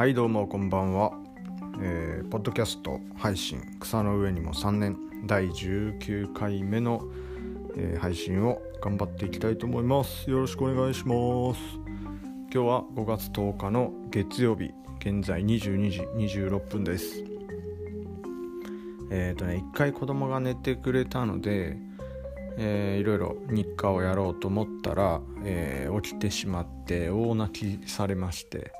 はいどうもこんばんは、えー、ポッドキャスト配信草の上にも3年第19回目の、えー、配信を頑張っていきたいと思います。よろしくお願いします。今日は5月10日の月曜日現在22時26分です。えっ、ー、とね一回子供が寝てくれたのでえー、いろいろ日課をやろうと思ったら、えー、起きてしまって大泣きされまして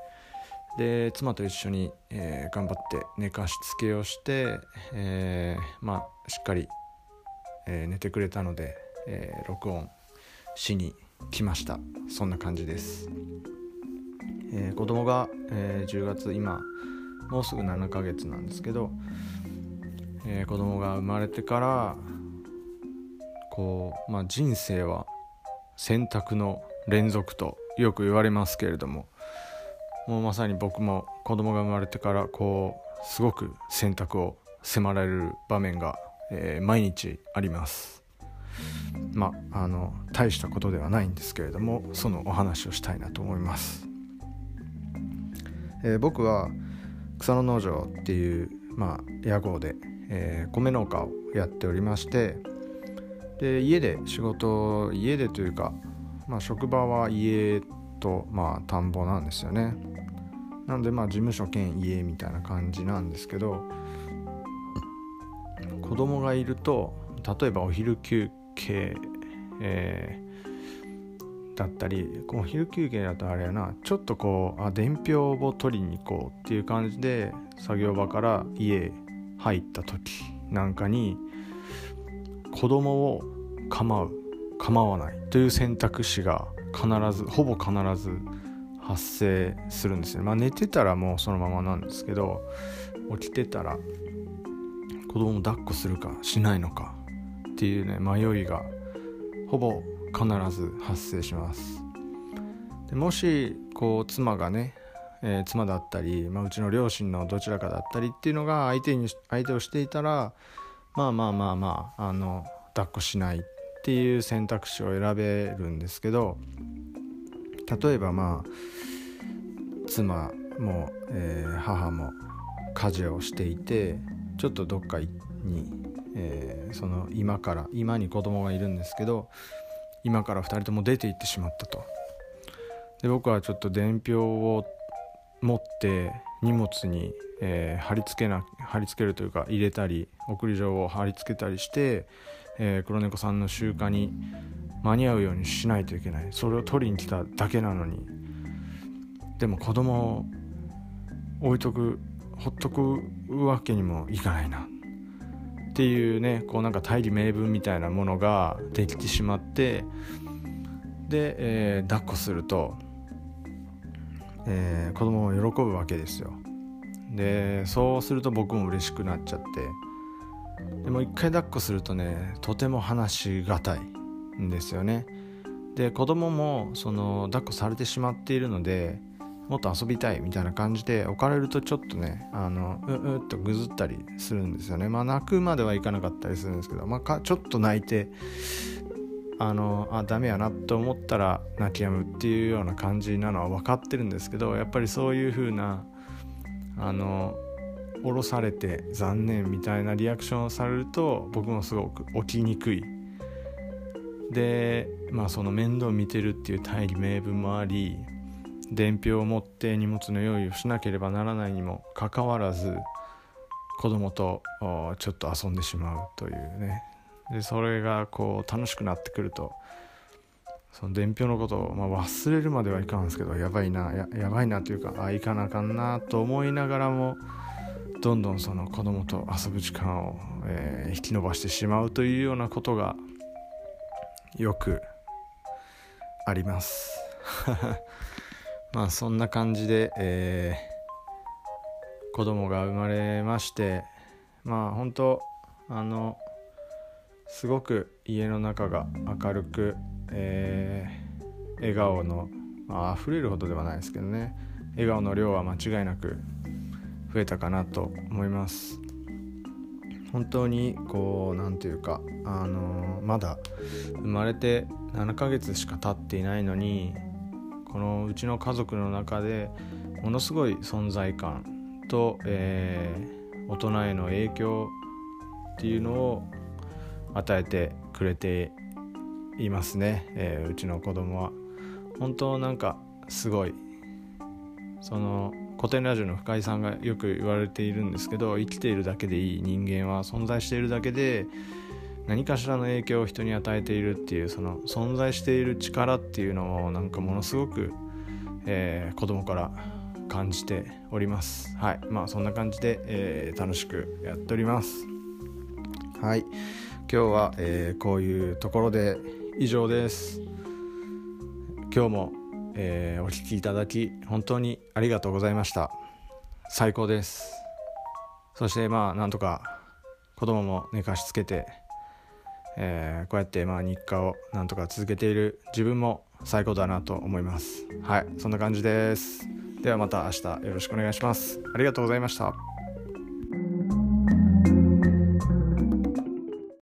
で妻と一緒に、えー、頑張って寝かしつけをして、えー、まあしっかり、えー、寝てくれたので、え録音しに来ました。そんな感じです、え子供が、え10月今もうすぐ7ヶ月なんですけど、えー、子供が生まれてからこう、まあ、人生は選択の連続とよく言われますけれどももうまさに僕も子供が生まれてからこうすごく選択を迫られる場面が、えー、毎日あります。まああの大したことではないんですけれどもそのお話をしたいなと思います、えー、僕は草の農場っていうまあ屋号で、えー、米農家をやっておりましてで家で仕事家でというか、まあ、職場は家と、まあ、田んぼなんですよね。なんでまあ事務所兼家みたいな感じなんですけど子供がいると例えばお昼休憩、えー、だったりお昼休憩だとあれやなちょっとこうあ伝票を取りに行こうっていう感じで作業場から家入った時なんかに子供を構う構わないという選択肢が必ずほぼ必ず発生するんですね。まあ寝てたらもうそのままなんですけど起きてたら子供を抱っこするかしないのかっていうね迷いがほぼ必ず発生します。でもしこう妻がね、えー、妻だったり、まあ、うちの両親のどちらかだったりっていうのが相手に相手をしていたらまあまあまあまああの抱っこしないっていう選択肢を選べるんですけど例えばまあ妻も、えー、母も家事をしていてちょっとどっかに、えー、その今から今に子供がいるんですけど今から2人とも出て行ってしまったと。で僕はちょっと伝票を持って荷物に、えー、貼り付けな貼り付けるというか入れたり送り状を貼り付けたりして、えー、黒猫さんの集荷に間に合うようにしないといけない。それを取りに来ただけなのに。でも子供を置いとくほっとくわけにもいかないな。っていうねこうなんか大義名分みたいなものができてしまってで、えー、抱っこするとえー、子供も喜ぶわけですよ。でそうすると僕も嬉しくなっちゃって。でも一回抱っこするとねとても話しがたいんですよね。で子供もその抱っこされてしまっているのでもっと遊びたいみたいな感じで置かれるとちょっとねあのううっとぐずったりするんですよね。まあ泣くまではいかなかったりするんですけど、まあ、ちょっと泣いてあのあダメやなと思ったら泣き止むっていうような感じなのは分かってるんですけどやっぱりそういう風なあの降ろされて残念みたいなリアクションをされると僕もすごく起きにくい。でまあその面倒見てるっていう大義名分もあり伝票を持って荷物の用意をしなければならないにもかかわらず子供とちょっと遊んでしまうというね。でそれがこう楽しくなってくるとその伝票のことを、まあ、忘れるまではいかんですけどやばいなややばいなというかあいかなあかんなと思いながらもどんどんその子供と遊ぶ時間を、えー、引き延ばしてしまうというようなことがよくあります。まあそんな感じで、えー、子供が生まれましてまあ本当あのすごく家の中が明るく、えー、笑顔の、まあ溢れるほどではないですけどね。笑顔の量は間違いなく増えたかなと思います。本当にこう何て言うかあのー、まだ生まれて7ヶ月しか経っていないのにこのうちの家族の中でものすごい存在感と、えー、大人への影響っていうのを与えてくれていますね、えー、うちの子供は。本当なんかすごいその古典ラジオの深井さんがよく言われているんですけど生きているだけでいい人間は存在しているだけで何かしらの影響を人に与えているっていうその存在している力っていうのをなんかものすごく、えー、子供から感じております。はい。まあそんな感じで、えー、楽しくやっております。はい。今日は、えー、こういうところで以上です。今日も、えー、お聴きいただき本当にありがとうございました。最高です。そしてまあなんとか子供も寝かしつけて、えー、こうやってまあ日課をなんとか続けている自分も最高だなと思います。はいそんな感じです。ではまた明日よろしくお願いします。ありがとうございました。